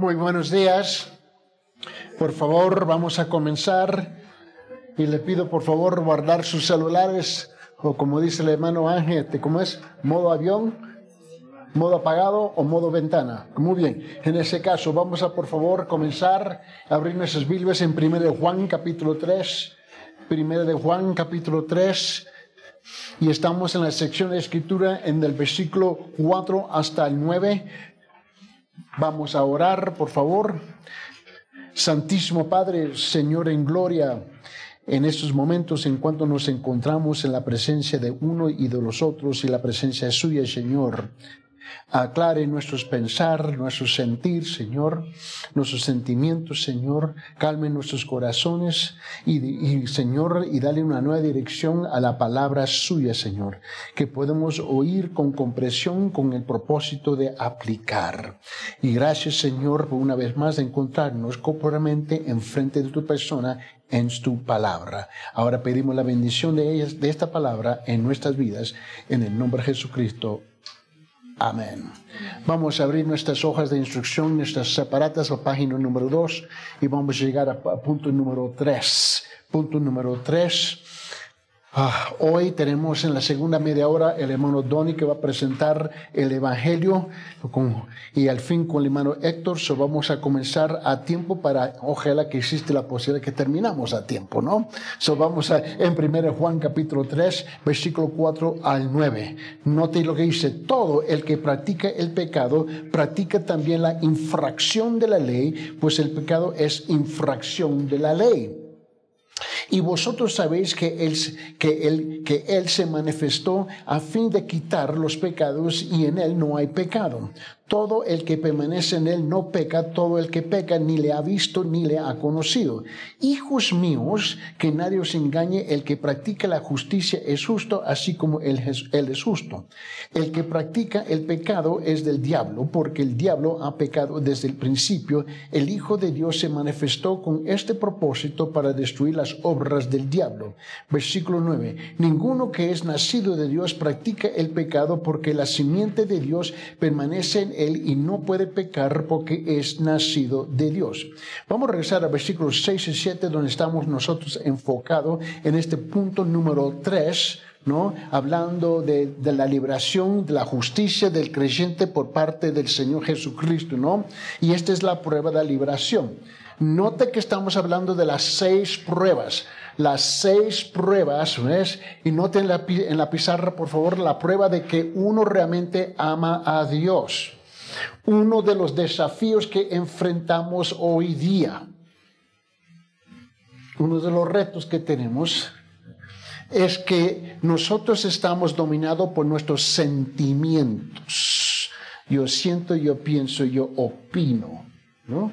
Muy buenos días. Por favor, vamos a comenzar y le pido por favor guardar sus celulares o como dice el hermano Ángel, ¿cómo es? Modo avión, modo apagado o modo ventana. Muy bien. En ese caso, vamos a por favor comenzar a abrir nuestras Biblias en 1 de Juan capítulo 3. 1 de Juan capítulo 3. Y estamos en la sección de escritura en el versículo 4 hasta el 9. Vamos a orar, por favor. Santísimo Padre, Señor en gloria, en estos momentos en cuanto nos encontramos en la presencia de uno y de los otros y la presencia suya, Señor aclare nuestros pensar, nuestros sentir, Señor, nuestros sentimientos, Señor, calme nuestros corazones y, Señor, y dale una nueva dirección a la palabra suya, Señor, que podemos oír con compresión con el propósito de aplicar. Y gracias, Señor, por una vez más de encontrarnos corporalmente enfrente de tu persona en tu palabra. Ahora pedimos la bendición de ellas, de esta palabra en nuestras vidas, en el nombre de Jesucristo. Amén. Vamos a abrir nuestras hojas de instrucción, nuestras separatas, a página número 2 y vamos a llegar a, punto número 3. Punto número 3 Ah, hoy tenemos en la segunda media hora el hermano Donny que va a presentar el Evangelio y al fin con el hermano Héctor so vamos a comenzar a tiempo para, ojalá que existe la posibilidad que terminamos a tiempo, ¿no? So vamos a, en 1 Juan capítulo 3, versículo 4 al 9. Note lo que dice, todo el que practica el pecado practica también la infracción de la ley, pues el pecado es infracción de la ley. Y vosotros sabéis que él, que, él, que él se manifestó a fin de quitar los pecados y en Él no hay pecado. Todo el que permanece en él no peca, todo el que peca ni le ha visto ni le ha conocido. Hijos míos, que nadie os engañe, el que practica la justicia es justo, así como él es, justo. El que practica el pecado es del diablo, porque el diablo ha pecado desde el principio. El Hijo de Dios se manifestó con este propósito para destruir las obras del diablo. Versículo 9. Ninguno que es nacido de Dios practica el pecado porque la simiente de Dios permanece en él y no puede pecar porque es nacido de Dios. Vamos a regresar a versículos 6 y 7 donde estamos nosotros enfocados en este punto número 3, ¿no? Hablando de, de, la liberación, de la justicia del creyente por parte del Señor Jesucristo, ¿no? Y esta es la prueba de la liberación. Note que estamos hablando de las seis pruebas las seis pruebas, ¿ves? Y noten la, en la pizarra, por favor, la prueba de que uno realmente ama a Dios uno de los desafíos que enfrentamos hoy día. Uno de los retos que tenemos es que nosotros estamos dominados por nuestros sentimientos. Yo siento, yo pienso, yo opino. ¿no?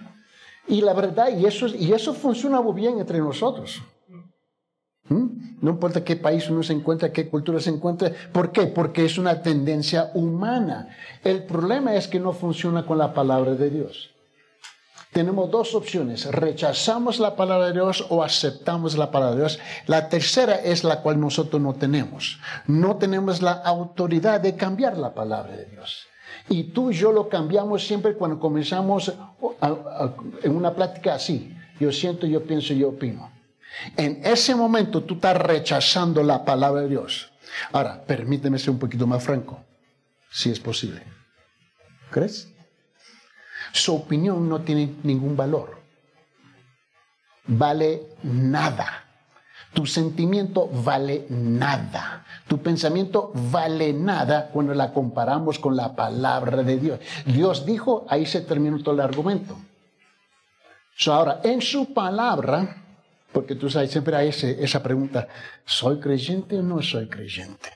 Y la verdad, y eso, y eso funciona muy bien entre nosotros. ¿Mm? No importa qué país uno se encuentra, qué cultura se encuentra. ¿Por qué? Porque es una tendencia humana. El problema es que no funciona con la palabra de Dios. Tenemos dos opciones. Rechazamos la palabra de Dios o aceptamos la palabra de Dios. La tercera es la cual nosotros no tenemos. No tenemos la autoridad de cambiar la palabra de Dios. Y tú y yo lo cambiamos siempre cuando comenzamos en una plática así. Yo siento, yo pienso, yo opino. En ese momento tú estás rechazando la palabra de Dios. Ahora, permíteme ser un poquito más franco, si es posible. ¿Crees? Su opinión no tiene ningún valor. Vale nada. Tu sentimiento vale nada. Tu pensamiento vale nada cuando la comparamos con la palabra de Dios. Dios dijo, ahí se terminó todo el argumento. ahora, en su palabra, porque tú sabes, siempre hay esa pregunta, ¿soy creyente o no soy creyente?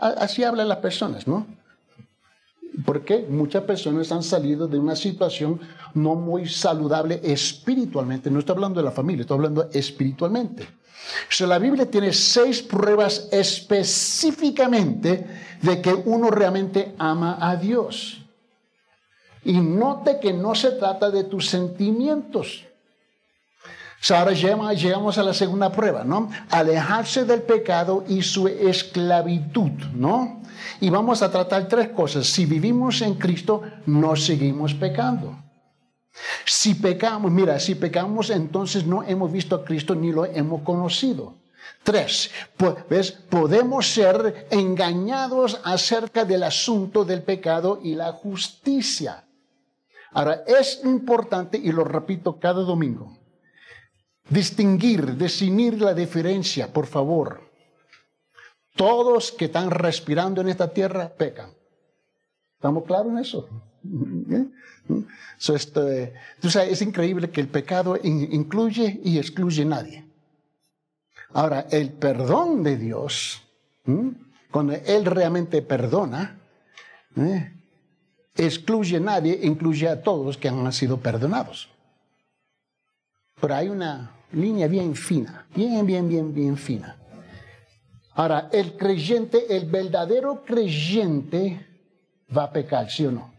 Así hablan las personas, ¿no? Porque muchas personas han salido de una situación no muy saludable espiritualmente. No estoy hablando de la familia, estoy hablando espiritualmente. O la Biblia tiene seis pruebas específicamente de que uno realmente ama a Dios. Y note que no se trata de tus sentimientos ahora llegamos a la segunda prueba, ¿no? Alejarse del pecado y su esclavitud, ¿no? Y vamos a tratar tres cosas. Si vivimos en Cristo, no seguimos pecando. Si pecamos, mira, si pecamos, entonces no hemos visto a Cristo ni lo hemos conocido. Tres, pues, podemos ser engañados acerca del asunto del pecado y la justicia. Ahora, es importante, y lo repito cada domingo, distinguir, definir la diferencia, por favor. Todos que están respirando en esta tierra pecan. ¿Estamos claros en eso? ¿Eh? Este, es increíble que el pecado incluye y excluye a nadie. Ahora, el perdón de Dios, cuando Él realmente perdona, ¿eh? excluye a nadie, incluye a todos que han sido perdonados. Pero hay una línea bien fina, bien, bien, bien, bien fina. Ahora, el creyente, el verdadero creyente va a pecar, ¿sí o no?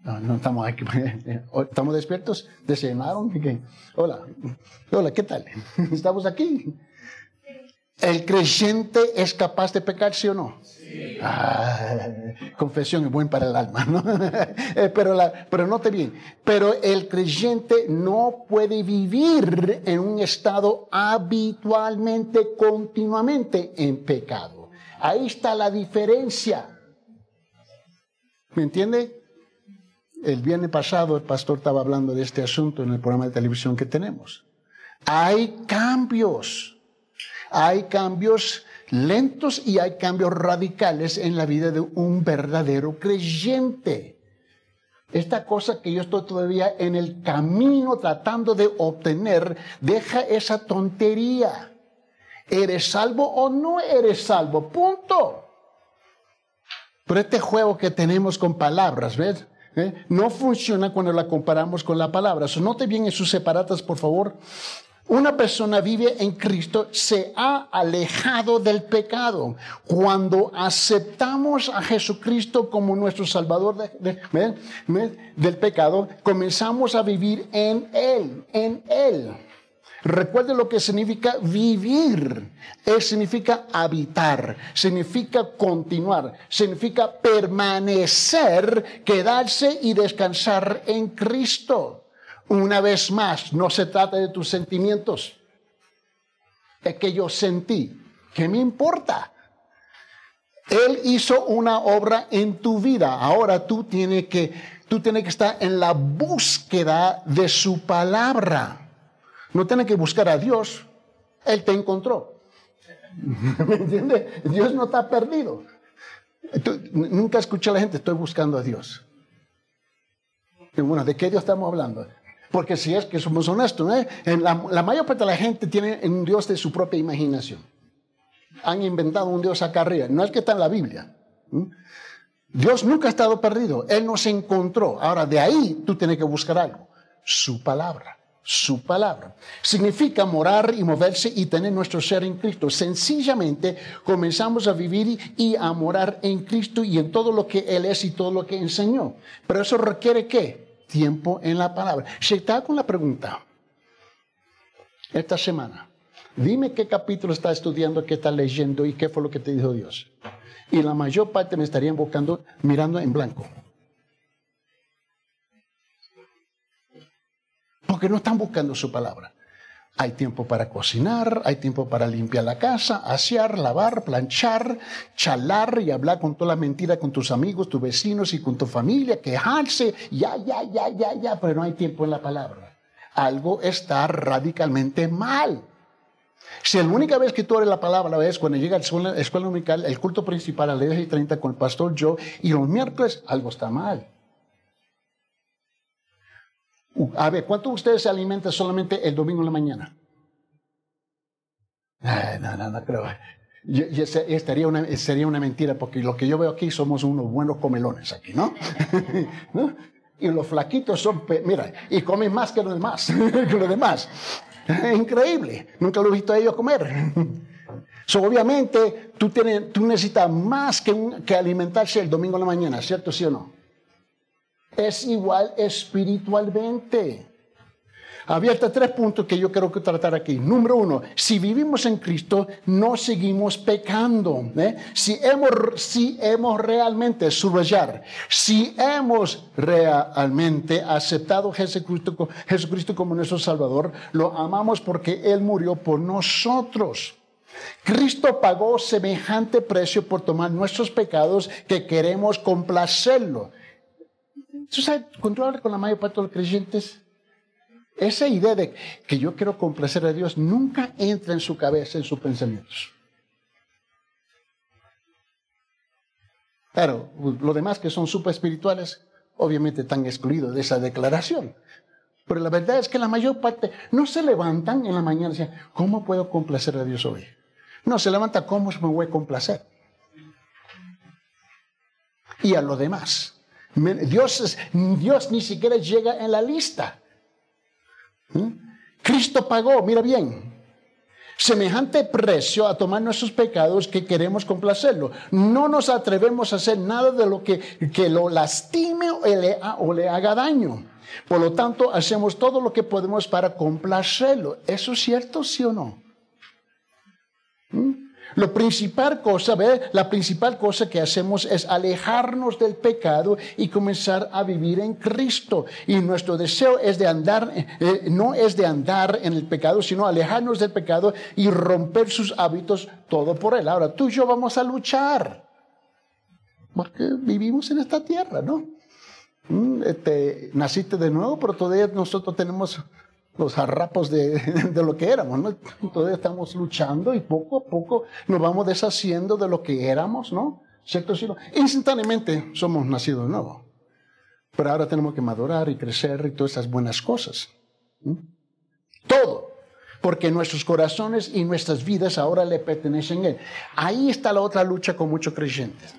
No, no estamos aquí. ¿Estamos despiertos? ¿Desayunaron? Hola, hola, ¿qué tal? ¿Estamos aquí? ¿El creyente es capaz de pecar, sí o no? Sí. Ah, confesión es buen para el alma, ¿no? Eh, pero, la, pero note bien, pero el creyente no puede vivir en un estado habitualmente, continuamente en pecado. Ahí está la diferencia. ¿Me entiende? El viernes pasado el pastor estaba hablando de este asunto en el programa de televisión que tenemos. Hay cambios, hay cambios lentos y hay cambios radicales en la vida de un verdadero creyente. Esta cosa que yo estoy todavía en el camino tratando de obtener, deja esa tontería. ¿Eres salvo o no eres salvo? Punto. Pero este juego que tenemos con palabras, ¿ves? ¿eh? no funciona cuando la comparamos con la palabra. So, note bien en sus separatas, por favor. Una persona vive en Cristo, se ha alejado del pecado. Cuando aceptamos a Jesucristo como nuestro Salvador del pecado, comenzamos a vivir en Él, en Él. Recuerde lo que significa vivir. Es, significa habitar, significa continuar, significa permanecer, quedarse y descansar en Cristo. Una vez más, no se trata de tus sentimientos. Es que yo sentí. ¿Qué me importa? Él hizo una obra en tu vida. Ahora tú tienes que, tú tienes que estar en la búsqueda de su palabra. No tiene que buscar a Dios, Él te encontró. ¿Me entiendes? Dios no está perdido. nunca escuché a la gente, estoy buscando a Dios. bueno, ¿de qué Dios estamos hablando? Porque si es que somos honestos, ¿eh? la, la, mayor parte de la gente tiene un Dios de su propia imaginación. Han inventado un Dios acá arriba. No es que está en la Biblia. Dios nunca ha estado perdido. Él nos encontró. Ahora, de ahí tú tienes que buscar algo. Su palabra su palabra. Significa morar y moverse y tener nuestro ser en Cristo. Sencillamente comenzamos a vivir y a morar en Cristo y en todo lo que Él es y todo lo que enseñó. Pero eso requiere qué? Tiempo en la palabra. Se está con la pregunta esta semana. Dime qué capítulo está estudiando, qué está leyendo y qué fue lo que te dijo Dios. Y la mayor parte me estaría invocando mirando en blanco. porque no están buscando su palabra. Hay tiempo para cocinar, hay tiempo para limpiar la casa, asear, lavar, planchar, chalar y hablar con toda la mentira con tus amigos, tus vecinos y con tu familia, quejarse, ya, ya, ya, ya, ya, pero no hay tiempo en la palabra. Algo está radicalmente mal. Si la única vez que tú eres la palabra es cuando llega a la escuela dominical, el culto principal a las 10 y 30 con el pastor Joe, y los miércoles, algo está mal. A ver, ¿cuánto ustedes se alimentan solamente el domingo en la mañana? no, no, no creo. estaría una, sería una mentira porque lo que yo veo aquí somos unos buenos comelones aquí, ¿no? Y los flaquitos son, mira, y comen más que los demás, que los demás. Increíble, nunca lo he visto a ellos comer. So, obviamente, tú, tienes, tú necesitas más que, que alimentarse el domingo en la mañana, ¿cierto? ¿Sí o no? Es igual espiritualmente. abierta tres puntos que yo quiero tratar aquí. Número uno, si vivimos en Cristo, no seguimos pecando. ¿eh? Si, hemos, si hemos realmente, subrayar, si hemos realmente aceptado a Jesucristo, Jesucristo como nuestro Salvador, lo amamos porque Él murió por nosotros. Cristo pagó semejante precio por tomar nuestros pecados que queremos complacerlo. ¿Tú sabes, controlar con la mayor parte de los creyentes? Esa idea de que yo quiero complacer a Dios nunca entra en su cabeza, en sus pensamientos. Pero los demás que son super espirituales, obviamente están excluidos de esa declaración. Pero la verdad es que la mayor parte no se levantan en la mañana y dicen, ¿cómo puedo complacer a Dios hoy? No, se levanta, ¿cómo me voy a complacer? Y a lo demás. Dios, Dios ni siquiera llega en la lista. ¿Mm? Cristo pagó, mira bien, semejante precio a tomar nuestros pecados que queremos complacerlo. No nos atrevemos a hacer nada de lo que, que lo lastime o le, o le haga daño. Por lo tanto, hacemos todo lo que podemos para complacerlo. ¿Eso es cierto, sí o no? ¿Mm? Lo principal cosa, ¿ve? La principal cosa que hacemos es alejarnos del pecado y comenzar a vivir en Cristo. Y nuestro deseo es de andar, eh, no es de andar en el pecado, sino alejarnos del pecado y romper sus hábitos todo por él. Ahora, tú y yo vamos a luchar. Porque vivimos en esta tierra, ¿no? Mm, este, naciste de nuevo, pero todavía nosotros tenemos los harrapos de, lo que éramos, ¿no? Todavía estamos luchando y poco a poco nos vamos deshaciendo de lo que éramos, ¿no? ¿Cierto? Instantáneamente somos nacidos de nuevo. Pero ahora tenemos que madurar y crecer y todas esas buenas cosas. Todo. Porque nuestros corazones y nuestras vidas ahora le pertenecen a Él. Ahí está la otra lucha con muchos creyentes.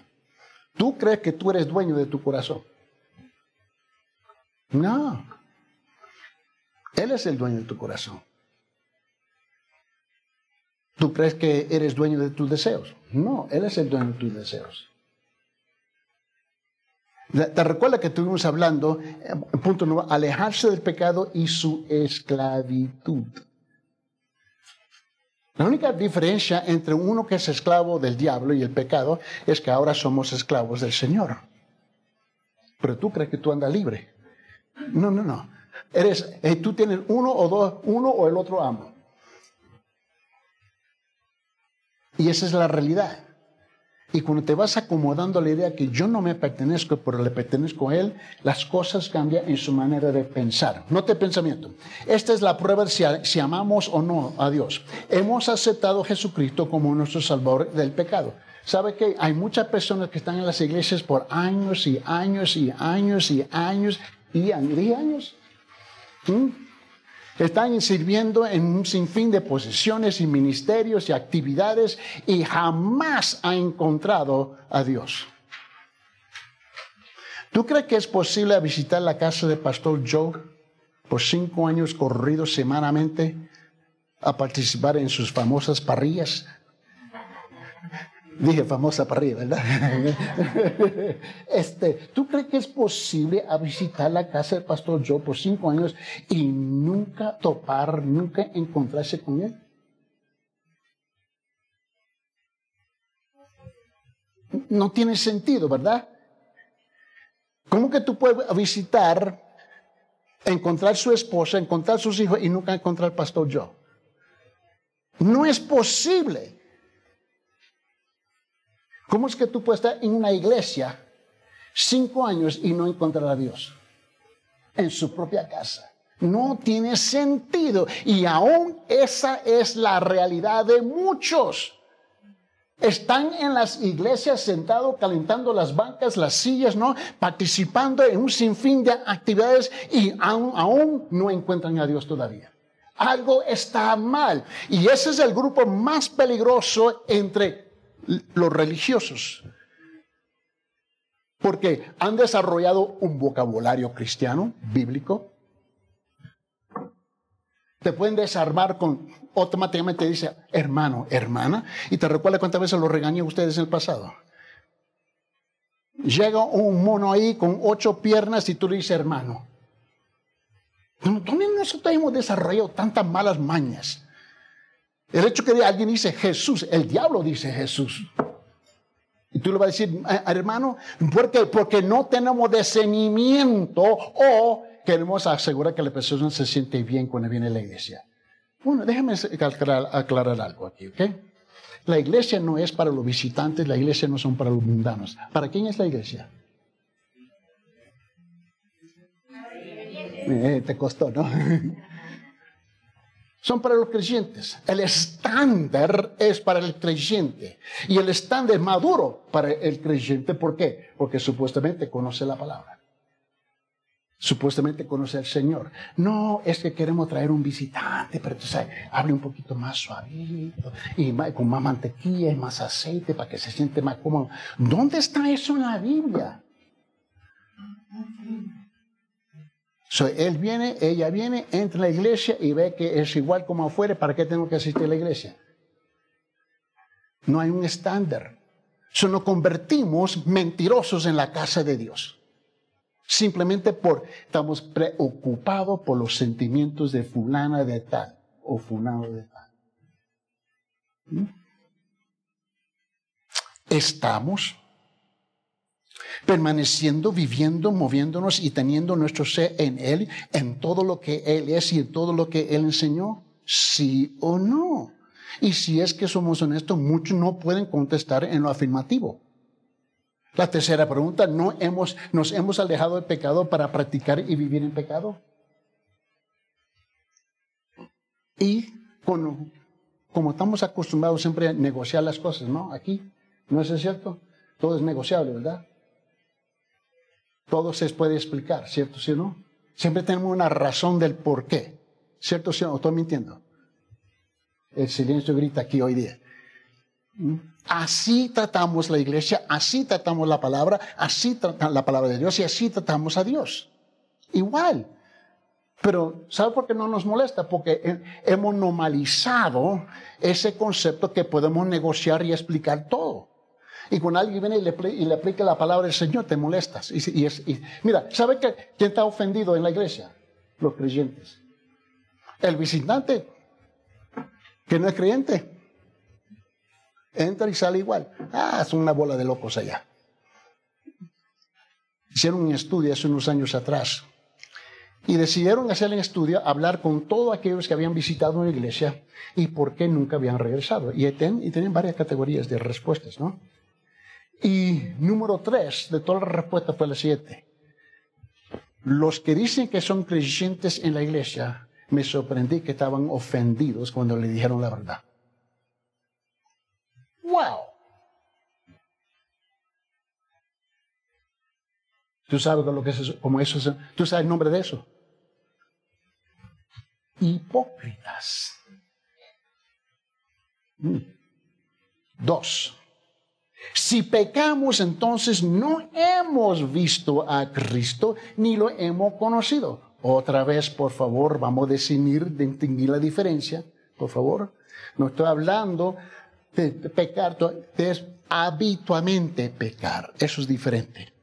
¿Tú crees que tú eres dueño de tu corazón? No. Él es el dueño de tu corazón. ¿Tú crees que eres dueño de tus deseos? No, Él es el dueño de tus deseos. Te recuerda que estuvimos hablando, eh, punto número, alejarse del pecado y su esclavitud. La única diferencia entre uno que es esclavo del diablo y el pecado es que ahora somos esclavos del Señor. Pero tú crees que tú andas libre. No, no, no. Eres, eh, tú tienes uno o dos, uno o el otro amo. Y esa es la realidad. Y cuando te vas acomodando a la idea que yo no me pertenezco, pero le pertenezco a Él, las cosas cambian en su manera de pensar. No te pensamiento. Esta es la prueba de si, si amamos o no a Dios. Hemos aceptado a Jesucristo como nuestro Salvador del pecado. ¿Sabe que hay muchas personas que están en las iglesias por años y años y años y años y años y años? ¿Mm? Están sirviendo en un sinfín de posiciones y ministerios y actividades y jamás ha encontrado a Dios. ¿Tú crees que es posible visitar la casa de Pastor Joe por cinco años corridos semanalmente a participar en sus famosas parrillas? Dije famosa para arriba, ¿verdad? este, ¿Tú crees que es posible visitar la casa del pastor Joe por cinco años y nunca topar, nunca encontrarse con él? No tiene sentido, ¿verdad? ¿Cómo que tú puedes visitar, encontrar su esposa, encontrar sus hijos y nunca encontrar al pastor Joe? No es posible. ¿Cómo es que tú puedes estar en una iglesia cinco años y no encontrar a Dios en su propia casa? No tiene sentido. Y aún esa es la realidad de muchos. Están en las iglesias sentados, calentando las bancas, las sillas, ¿no? Participando en un sinfín de actividades y aún, aún no encuentran a Dios todavía. Algo está mal. Y ese es el grupo más peligroso entre los religiosos, porque han desarrollado un vocabulario cristiano, bíblico. Te pueden desarmar con, automáticamente dice, hermano, hermana, y te recuerda cuántas veces lo regañé a ustedes en el pasado. Llega un mono ahí con ocho piernas y tú le dices hermano. ¿Dónde nosotros hemos desarrollado tantas malas mañas? El hecho que alguien dice Jesús, el diablo dice Jesús. Y tú le vas a decir, ah, hermano, ¿por qué? Porque no tenemos discernimiento o queremos asegurar que la persona se siente bien cuando viene a la iglesia. Bueno, déjame aclarar, algo aquí, ¿ok? La iglesia no es para los visitantes, la iglesia no son para los mundanos. ¿Para quién es la iglesia? Eh, te costó, ¿no? son para los creyentes. El estándar es para el creyente. Y el estándar es maduro para el creyente. ¿Por qué? Porque supuestamente conoce la palabra. Supuestamente conoce al Señor. No es que queremos traer un visitante, pero tú sabes, hable un poquito más suavito y con más mantequilla y más aceite para que se siente más cómodo. ¿Dónde está eso en la Biblia? So, él viene, ella viene, entra a la iglesia y ve que es igual como afuera. ¿Para qué tengo que asistir a la iglesia? No hay un estándar. So, nos convertimos mentirosos en la casa de Dios. Simplemente por estamos preocupados por los sentimientos de fulana de tal o fulano de tal. ¿Mm? Estamos permaneciendo, viviendo, moviéndonos y teniendo nuestro ser en Él, en todo lo que Él es y en todo lo que Él enseñó? ¿Sí o no? Y si es que somos honestos, muchos no pueden contestar en lo afirmativo. La tercera pregunta, ¿no hemos, nos hemos alejado del pecado para practicar y vivir en pecado? Y como estamos acostumbrados siempre a negociar las cosas, ¿no? Aquí, ¿no es cierto? Todo es negociable, ¿verdad? Todo se puede explicar, ¿cierto? ¿Sí o no? Siempre tenemos una razón del por qué, ¿cierto? ¿Sí o no? Estoy mintiendo. El silencio grita aquí hoy día. ¿Mm? Así tratamos la iglesia, así tratamos la palabra, así tratamos la palabra de Dios y así tratamos a Dios. Igual. Pero, ¿sabe por qué no nos molesta? Porque hemos normalizado ese concepto que podemos negociar y explicar todo. Y cuando alguien viene y le, aplica la palabra del Señor, te molestas. Mira, ¿sabe que, quién está ofendido en la iglesia? Los creyentes. El visitante, que no es creyente, entra y sale igual. Ah, es una bola de locos allá. Hicieron un estudio hace unos años atrás y decidieron hacer el estudio, hablar con todos aquellos que habían visitado una iglesia y por qué nunca habían regresado. Y, y tienen varias categorías de respuestas, ¿no? Y número tres de toda la respuesta fue la siguiente. Los que dicen que son creyentes en la iglesia, me sorprendí que estaban ofendidos cuando le dijeron la verdad. ¡Wow! ¿Tú sabes lo que es eso? Como eso ¿Tú sabes el nombre de eso? Hipócritas. Mm. Dos. Si pecamos, entonces no hemos visto a Cristo ni lo hemos conocido. Otra vez, por favor, vamos a definir, distinguir la diferencia, por favor. No estoy hablando de pecar, es habitualmente pecar. Eso es diferente.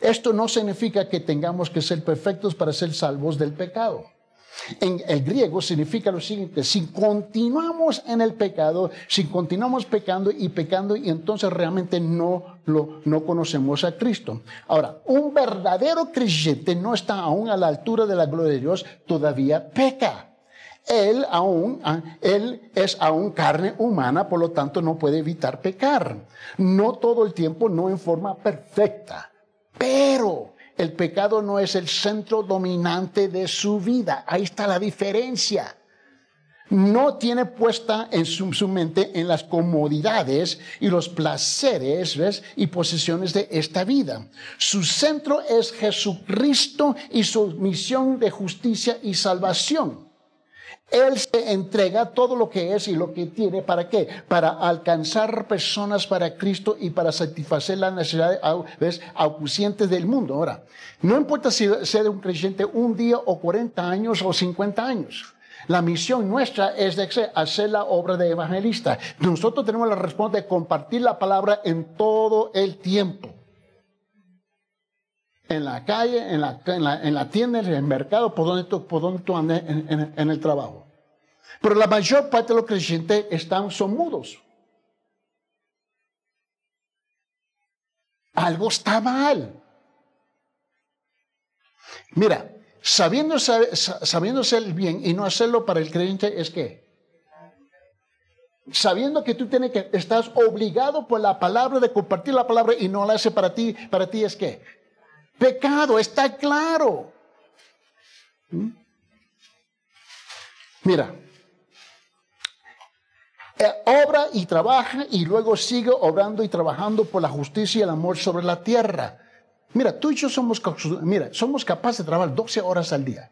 Esto no significa que tengamos que ser perfectos para ser salvos del pecado. En el griego significa lo siguiente, si continuamos en el pecado, si continuamos pecando y pecando y entonces realmente no, lo, no conocemos a Cristo. Ahora, un verdadero creyente no está aún a la altura de la gloria de Dios, todavía peca. Él aún, ah, él es aún carne humana, por lo tanto no puede evitar pecar. No todo el tiempo, no en forma perfecta, pero el pecado no es el centro dominante de su vida. Ahí está la diferencia. No tiene puesta en su, mente en las comodidades y los placeres y posesiones de esta vida. Su centro es Jesucristo y su misión de justicia y salvación. Él se entrega todo lo que es y lo que tiene. ¿Para qué? Para alcanzar personas para Cristo y para satisfacer las necesidades acucientes del mundo. Ahora, no importa si sea un creyente un día o 40 años o 50 años. La misión nuestra es de hacer la obra de evangelista. Nosotros tenemos la responsabilidad de compartir la palabra en todo el tiempo. En la calle, en la, en la, tienda, en el mercado, por donde tú, por donde tú andes en, el trabajo. Pero la mayor parte de los creyentes están, son mudos. Algo está mal. Mira, sabiendo, sabiéndose el bien y no hacerlo para el creyente es que sabiendo que tú tienes que estás obligado por la palabra de compartir la palabra y no la hace para ti, para ti es que Pecado, está claro. ¿Mm? Mira, eh, obra y trabaja y luego sigue obrando y trabajando por la justicia y el amor sobre la tierra. Mira, tú y yo somos, mira, somos capaces de trabajar 12 horas al día.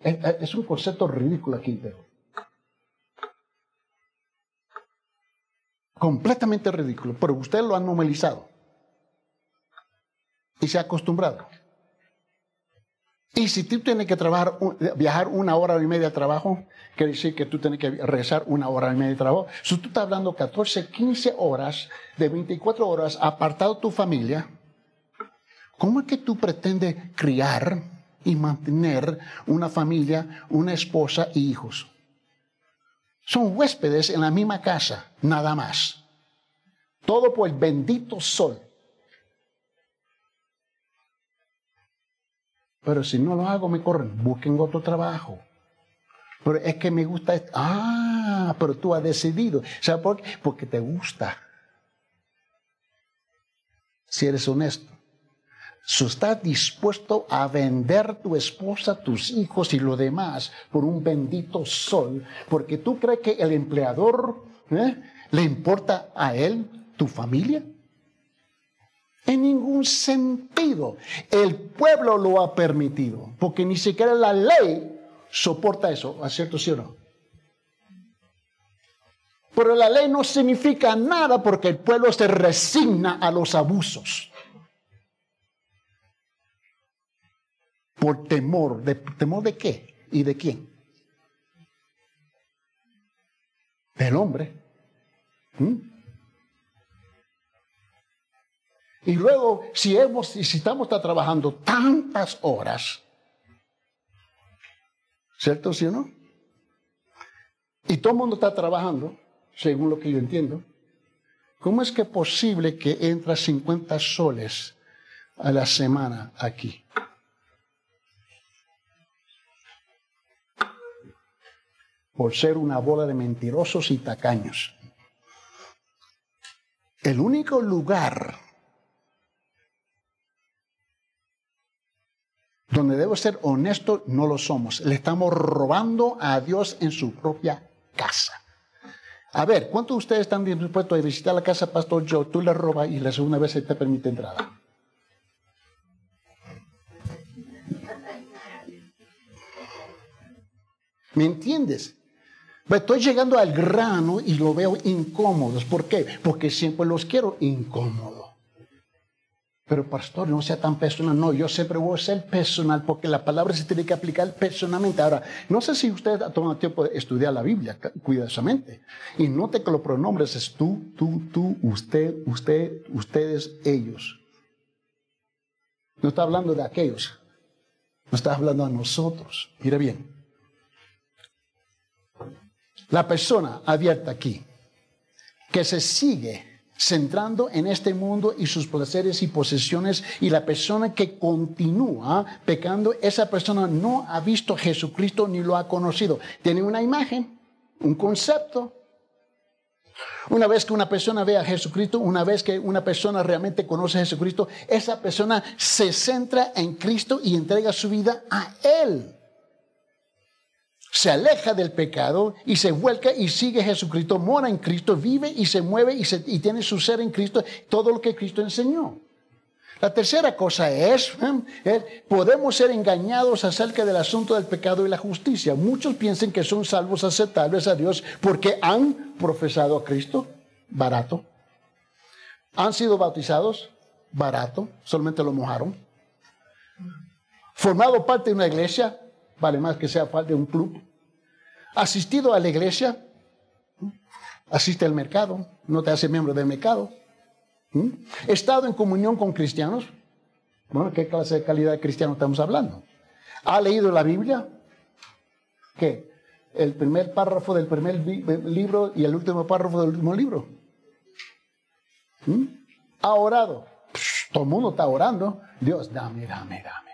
Es, un concepto ridículo aquí, pero. Completamente ridículo, pero usted lo ha normalizado y se ha acostumbrado. Y si tú tienes que trabajar, viajar una hora y media de trabajo, quiere decir que tú tienes que regresar una hora y media de trabajo. Si tú estás hablando 14, 15 horas de 24 horas apartado de tu familia, ¿cómo es que tú pretendes criar y mantener una familia, una esposa y hijos? Son huéspedes en la misma casa, nada más. Todo por el bendito sol. Pero si no lo hago, me corren. Busquen otro trabajo. Pero es que me gusta esto. Ah, pero tú has decidido. ¿Sabes por qué? Porque te gusta. Si eres honesto. Si estás dispuesto a vender tu esposa, tus hijos y lo demás por un bendito sol, porque tú crees que el empleador ¿eh? le importa a él tu familia. En ningún sentido. El pueblo lo ha permitido, porque ni siquiera la ley soporta eso, ¿es cierto sí o no? Pero la ley no significa nada porque el pueblo se resigna a los abusos. Por temor. ¿De temor de qué? ¿Y de quién? Del hombre. ¿Mm? Y luego, si, hemos, si estamos trabajando tantas horas, ¿cierto, sí o no? Y todo el mundo está trabajando, según lo que yo entiendo, ¿cómo es que es posible que entra 50 soles a la semana aquí? Por ser una bola de mentirosos y tacaños. El único lugar Donde debo ser honesto, no lo somos. Le estamos robando a Dios en su propia casa. A ver, ¿cuántos de ustedes están dispuestos a visitar la casa, Pastor Joe? Tú le robas y la segunda vez se te permite entrada. ¿Me entiendes? Estoy llegando al grano y lo veo incómodos. ¿Por qué? Porque siempre los quiero incómodos. Pero pastor, no sea tan personal. No, yo siempre voy a ser personal porque la palabra se tiene que aplicar personalmente. Ahora, no sé si usted ha tomado tiempo de estudiar la Biblia cuidadosamente. Y note que los pronombres es tú, tú, tú, usted, usted, ustedes, ellos. No está hablando de aquellos. No está hablando a nosotros. Mire bien. La persona abierta aquí, que se sigue centrando en este mundo y sus placeres y posesiones y la persona que continúa pecando, esa persona no ha visto a Jesucristo ni lo ha conocido. Tiene una imagen, un concepto. Una vez que una persona ve a Jesucristo, una vez que una persona realmente conoce a Jesucristo, esa persona se centra en Cristo y entrega su vida a Él se aleja del pecado y se vuelca y sigue a Jesucristo, mora en Cristo, vive y se mueve y, tiene su ser en Cristo, todo lo que Cristo enseñó. La tercera cosa es, ¿eh? podemos ser engañados acerca del asunto del pecado y la justicia. Muchos piensan que son salvos aceptables a Dios porque han profesado a Cristo, barato. Han sido bautizados, barato, solamente lo mojaron. Formado parte de una iglesia, vale más que sea parte de un club. Asistido a la iglesia, asiste al mercado, no te hace miembro del mercado. ¿Mm? Estado en comunión con cristianos, Bueno, ¿qué clase de calidad de cristiano estamos hablando? ¿Ha leído la Biblia? ¿Qué? El primer párrafo del primer libro y el último párrafo del último libro. ¿Mm? ¿Ha orado? todo el mundo está orando. Dios, dame, dame, dame.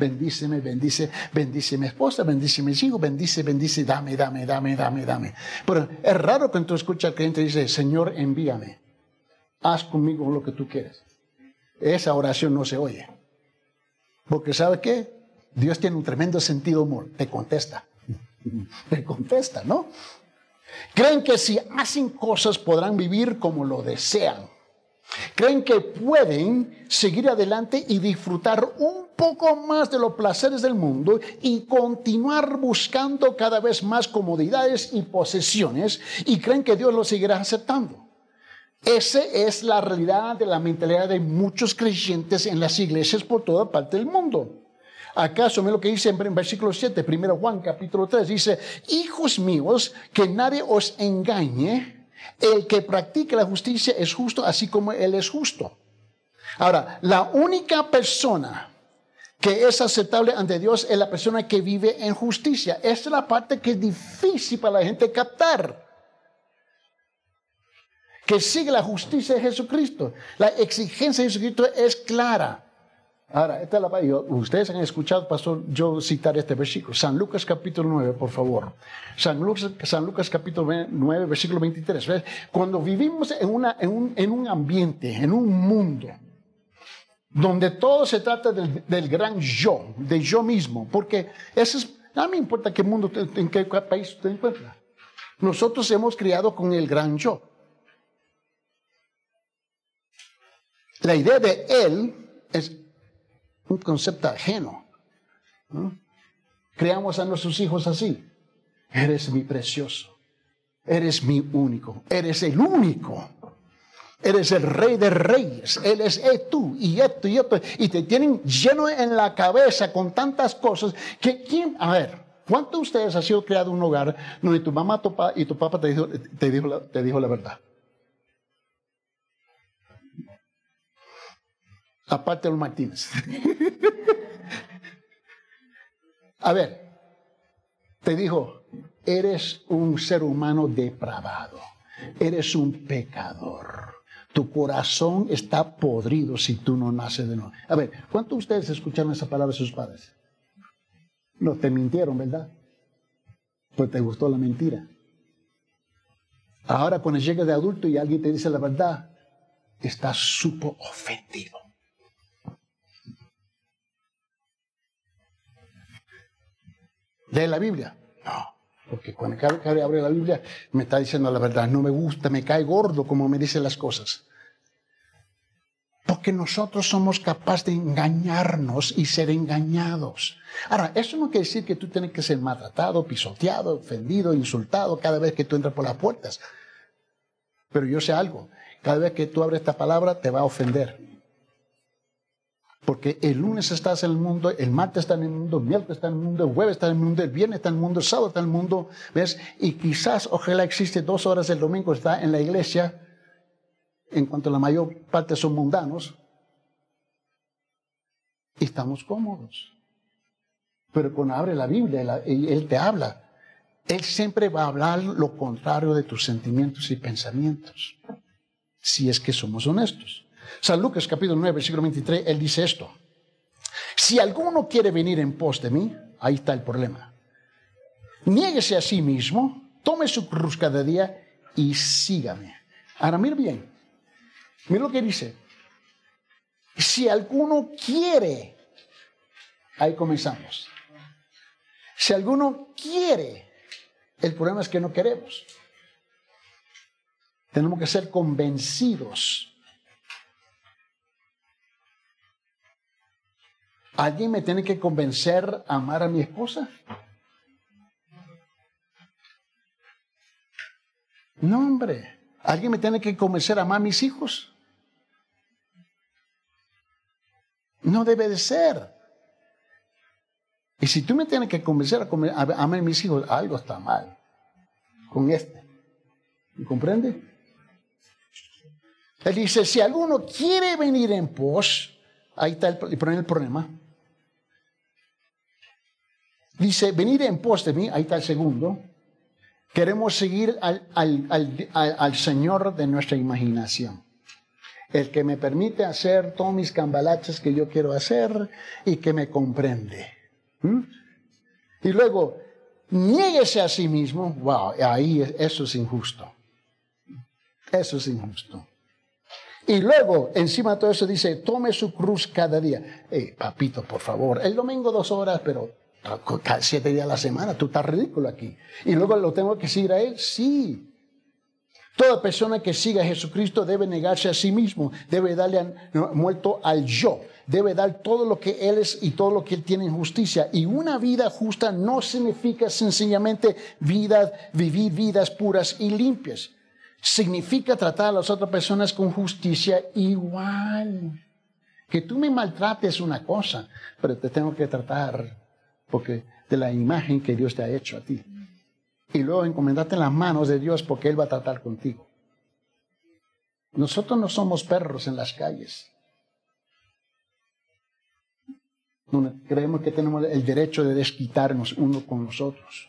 Bendíceme, bendice, bendice mi esposa, bendice mis hijos, bendice, bendice, dame, dame, dame, dame, dame. Pero es raro cuando tú escuchas al cliente dice, Señor, envíame. Haz conmigo lo que tú quieres. Esa oración no se oye. Porque ¿sabe qué? Dios tiene un tremendo sentido humor. Te contesta. Te contesta, ¿no? Creen que si hacen cosas podrán vivir como lo desean. Creen que pueden seguir adelante y disfrutar un poco más de los placeres del mundo y continuar buscando cada vez más comodidades y posesiones y creen que Dios lo seguirá aceptando. Esa es la realidad de la mentalidad de muchos creyentes en las iglesias por toda parte del mundo. ¿Acaso me lo que dice en versículo 7, primero Juan capítulo 3, dice, hijos míos, que nadie os engañe, el que practica la justicia es justo así como Él es justo. Ahora, la única persona que es aceptable ante Dios es la persona que vive en justicia. Esta es la parte que es difícil para la gente captar. Que sigue la justicia de Jesucristo. La exigencia de Jesucristo es clara. Ahora, esta es la Ustedes han escuchado, pastor, yo citar este versículo. San Lucas capítulo 9, por favor. San Lucas, San Lucas capítulo 9, versículo 23. Cuando vivimos en, una, en, un, en un ambiente, en un mundo, donde todo se trata del, del, gran yo, de yo mismo, porque eso es, no me importa qué mundo, en qué país te encuentras. Nosotros hemos criado con el gran yo. La idea de él es un concepto ajeno. Creamos a nuestros hijos así. Eres mi precioso. Eres mi único. Eres el único. Eres el rey de reyes. Él es tú y esto y esto. Y te tienen lleno en la cabeza con tantas cosas que quién, a ver, ¿cuántos de ustedes ha sido creado un hogar donde tu mamá y tu papá te dijo, te dijo la verdad? Aparte de los Martínez. A ver, te dijo, eres un ser humano depravado, eres un pecador. Tu corazón está podrido si tú no naces de nuevo. A ver, ¿cuántos de ustedes escucharon esa palabra de sus padres? No, te mintieron, ¿verdad? Pues te gustó la mentira. Ahora cuando llegas de adulto y alguien te dice la verdad, estás súper ofendido. ¿Lee la Biblia? No, porque cuando abre la Biblia me está diciendo la verdad. No me gusta, me cae gordo como me dicen las cosas. Porque nosotros somos capaces de engañarnos y ser engañados. Ahora, eso no quiere decir que tú tienes que ser maltratado, pisoteado, ofendido, insultado cada vez que tú entras por las puertas. Pero yo sé algo, cada vez que tú abres esta palabra te va a ofender. Porque el lunes estás en el mundo, el martes está en el mundo, el miércoles está en el mundo, el jueves está en el mundo, el viernes está en el mundo, el sábado está en el mundo, ¿ves? Y quizás, ojalá existe dos horas el domingo, está en la iglesia, en cuanto la mayor parte son mundanos, y estamos cómodos. Pero cuando abre la Biblia y Él te habla, Él siempre va a hablar lo contrario de tus sentimientos y pensamientos, si es que somos honestos. San Lucas capítulo 9, versículo 23, él dice esto. Si alguno quiere venir en pos de mí, ahí está el problema. Niéguese a sí mismo, tome su cruz cada día y sígame. Ahora mira bien, mira lo que dice. Si alguno quiere, ahí comenzamos. Si alguno quiere, el problema es que no queremos. Tenemos que ser convencidos ¿Alguien me tiene que convencer a amar a mi esposa? No, hombre. ¿Alguien me tiene que convencer a amar a mis hijos? No debe de ser. Y si tú me tienes que convencer a, amar a mis hijos, algo está mal con este. ¿Me comprende? Él dice, si alguno quiere venir en pos, ahí está el, el problema. Dice, venid en pos de mí, ahí está el segundo. Queremos seguir al, al, Señor de nuestra imaginación. El que me permite hacer todos mis cambalaches que yo quiero hacer y que me comprende. ¿Mm? Y luego, niéguese a sí mismo. Wow, ahí eso es injusto. Eso es injusto. Y luego, encima de todo eso, dice, tome su cruz cada día. Hey, papito, por favor, el domingo dos horas, pero siete días a la semana, tú estás ridículo aquí. Y luego lo tengo que seguir a él, sí. Toda persona que siga a Jesucristo debe negarse a sí mismo, debe darle muerto al yo, debe dar todo lo que Él es y todo lo que Él tiene en justicia. Y una vida justa no significa sencillamente vida, vivir vidas puras y limpias. Significa tratar a las otras personas con justicia igual. Que tú me maltrates una cosa, pero te tengo que tratar porque de la imagen que Dios te ha hecho a ti. Y luego encomendate en las manos de Dios porque Él va a tratar contigo. Nosotros no somos perros en las calles. creemos que tenemos el derecho de desquitarnos uno con los otros.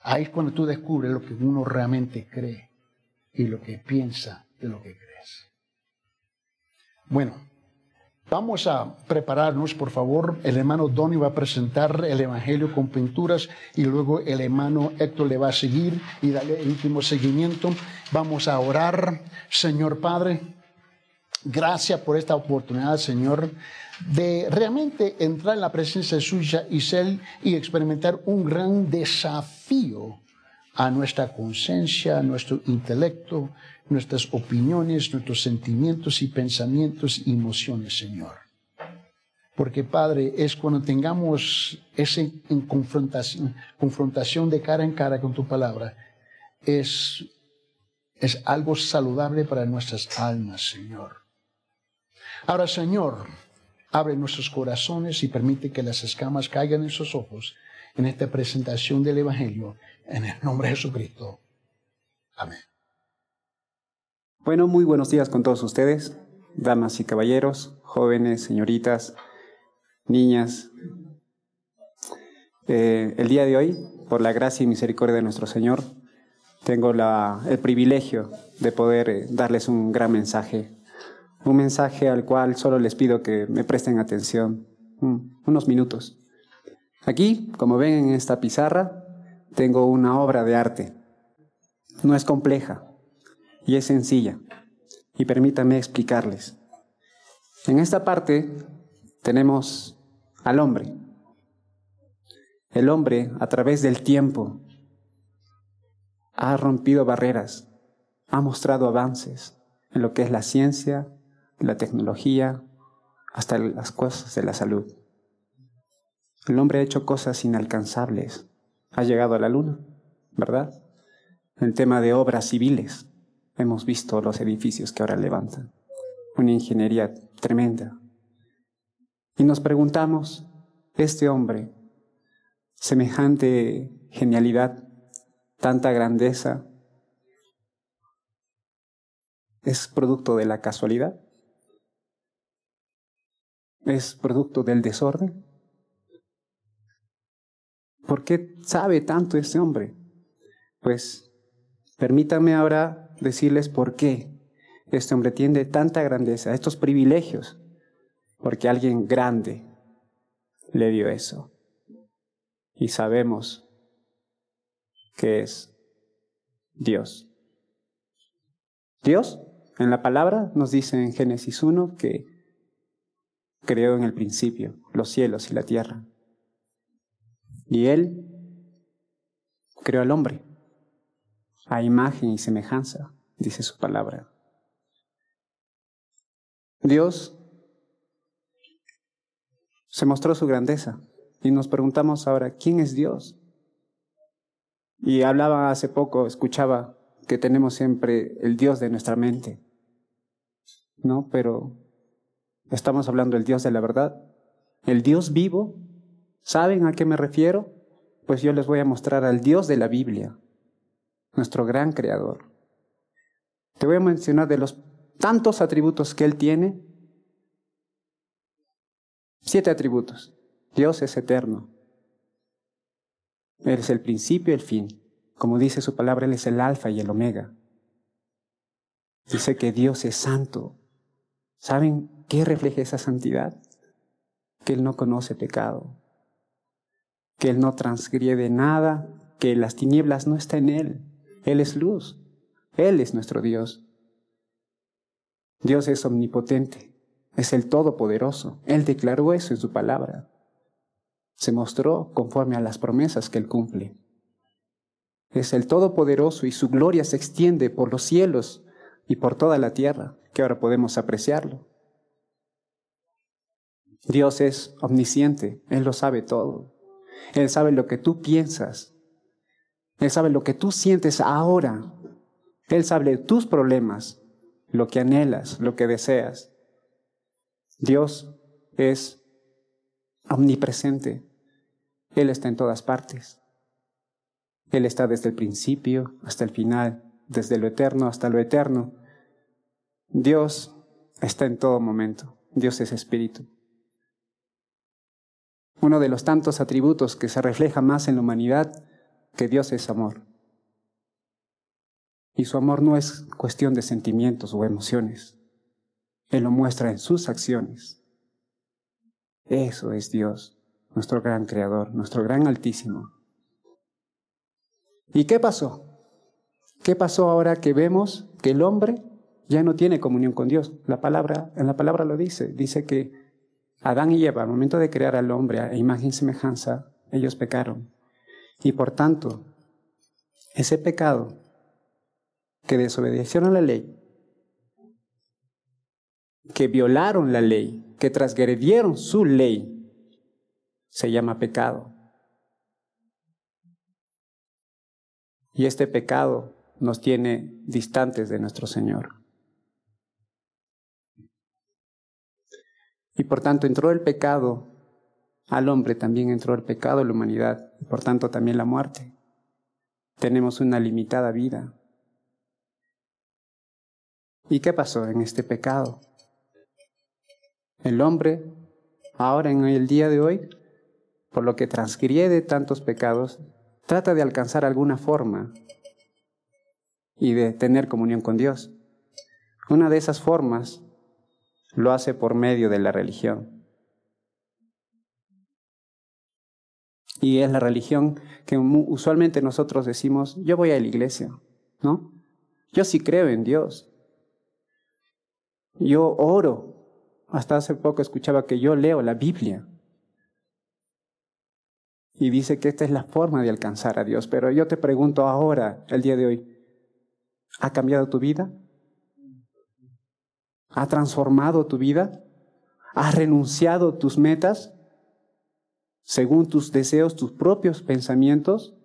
Ahí es cuando tú descubres lo que uno realmente cree y lo que piensa de lo que crees. Bueno, Vamos a prepararnos, por favor. El hermano Donny va a presentar el Evangelio con pinturas y luego el hermano Héctor le va a seguir y darle último seguimiento. Vamos a orar, Señor Padre. Gracias por esta oportunidad, Señor, de realmente entrar en la presencia suya y ser y experimentar un gran desafío a nuestra conciencia, a nuestro intelecto, nuestras opiniones, nuestros sentimientos y pensamientos y emociones, Señor. Porque, Padre, es cuando tengamos esa confrontación, confrontación de cara en cara con tu palabra, es, es algo saludable para nuestras almas, Señor. Ahora, Señor, abre nuestros corazones y permite que las escamas caigan en sus ojos en esta presentación del Evangelio, en el nombre de Jesucristo. Amén. Bueno, muy buenos días con todos ustedes, damas y caballeros, jóvenes, señoritas, niñas. Eh, el día de hoy, por la gracia y misericordia de nuestro Señor, tengo el privilegio de poder eh, darles un gran mensaje, un mensaje al cual solo les pido que me presten atención unos minutos. Aquí, como ven en esta pizarra, tengo una obra de arte. No es compleja, y es sencilla. Y permítanme explicarles. En esta parte tenemos al hombre. El hombre, a través del tiempo, ha rompido barreras, ha mostrado avances en lo que es la ciencia, la tecnología, hasta las cosas de la salud. El hombre ha hecho cosas inalcanzables. Ha llegado a la luna, ¿verdad? El tema de obras civiles. Hemos visto los edificios que ahora levantan. Una ingeniería tremenda. Y nos preguntamos, este hombre, semejante genialidad, tanta grandeza, ¿es producto de la casualidad? ¿Es producto del desorden? ¿Por qué sabe tanto este hombre? Pues permítame ahora decirles por qué este hombre tiene tanta grandeza, estos privilegios, porque alguien grande le dio eso. Y sabemos que es Dios. Dios, en la palabra, nos dice en Génesis 1 que creó en el principio los cielos y la tierra. Y Él creó al hombre a imagen y semejanza, dice su palabra. Dios se mostró su grandeza y nos preguntamos ahora, ¿quién es Dios? Y hablaba hace poco, escuchaba que tenemos siempre el Dios de nuestra mente, ¿no? Pero estamos hablando del Dios de la verdad, el Dios vivo. ¿Saben a qué me refiero? Pues yo les voy a mostrar al Dios de la Biblia, nuestro gran creador. Te voy a mencionar de los tantos atributos que Él tiene. Siete atributos. Dios es eterno. Él es el principio y el fin. Como dice su palabra, Él es el alfa y el omega. Dice que Dios es santo. ¿Saben qué refleja esa santidad? Que Él no conoce pecado, que Él no transgrede nada, que las tinieblas no están en Él. Él es luz. Él es nuestro Dios. Dios es omnipotente, es el Todopoderoso. Él declaró eso en su palabra. Se mostró conforme a las promesas que Él cumple. Es el Todopoderoso y su gloria se extiende por los cielos y por toda la tierra, que ahora podemos apreciarlo. Dios es omnisciente, Él lo sabe todo. Él sabe lo que tú piensas. Él sabe lo que tú sientes ahora. Él sabe tus problemas, lo que anhelas, lo que deseas. Dios es omnipresente. Él está en todas partes. Él está desde el principio hasta el final, desde lo eterno hasta lo eterno. Dios está en todo momento. Dios es espíritu. Uno de los tantos atributos que se refleja más en la humanidad, que Dios es amor. Y su amor no es cuestión de sentimientos o emociones. Él lo muestra en sus acciones. Eso es Dios, nuestro gran creador, nuestro gran altísimo. ¿Y qué pasó? ¿Qué pasó ahora que vemos que el hombre ya no tiene comunión con Dios? La palabra, en la palabra lo dice, dice que Adán y Eva, al momento de crear al hombre a imagen y semejanza, ellos pecaron. Y por tanto, ese pecado que desobedecieron la ley, que violaron la ley, que transgredieron su ley, se llama pecado. Y este pecado nos tiene distantes de nuestro Señor. Y por tanto entró el pecado al hombre, también entró el pecado a la humanidad, y por tanto también la muerte. Tenemos una limitada vida. ¿Y qué pasó en este pecado? El hombre, ahora en el día de hoy, por lo que transgrede tantos pecados, trata de alcanzar alguna forma y de tener comunión con Dios. Una de esas formas lo hace por medio de la religión. Y es la religión que usualmente nosotros decimos, yo voy a la iglesia, ¿no? Yo sí creo en Dios. Yo oro. Hasta hace poco escuchaba que yo leo la Biblia. Y dice que esta es la forma de alcanzar a Dios. Pero yo te pregunto ahora, el día de hoy, ¿ha cambiado tu vida? ¿Ha transformado tu vida? ¿Has renunciado tus metas según tus deseos, tus propios pensamientos?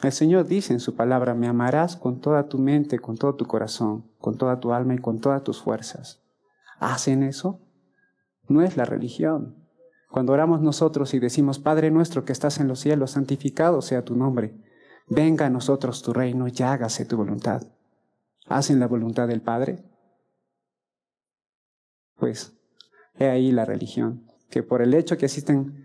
El Señor dice en su palabra, me amarás con toda tu mente, con todo tu corazón, con toda tu alma y con todas tus fuerzas. ¿Hacen eso? No es la religión. Cuando oramos nosotros y decimos, Padre nuestro que estás en los cielos, santificado sea tu nombre, venga a nosotros tu reino y hágase tu voluntad. ¿Hacen la voluntad del Padre? Pues he ahí la religión, que por el hecho que asisten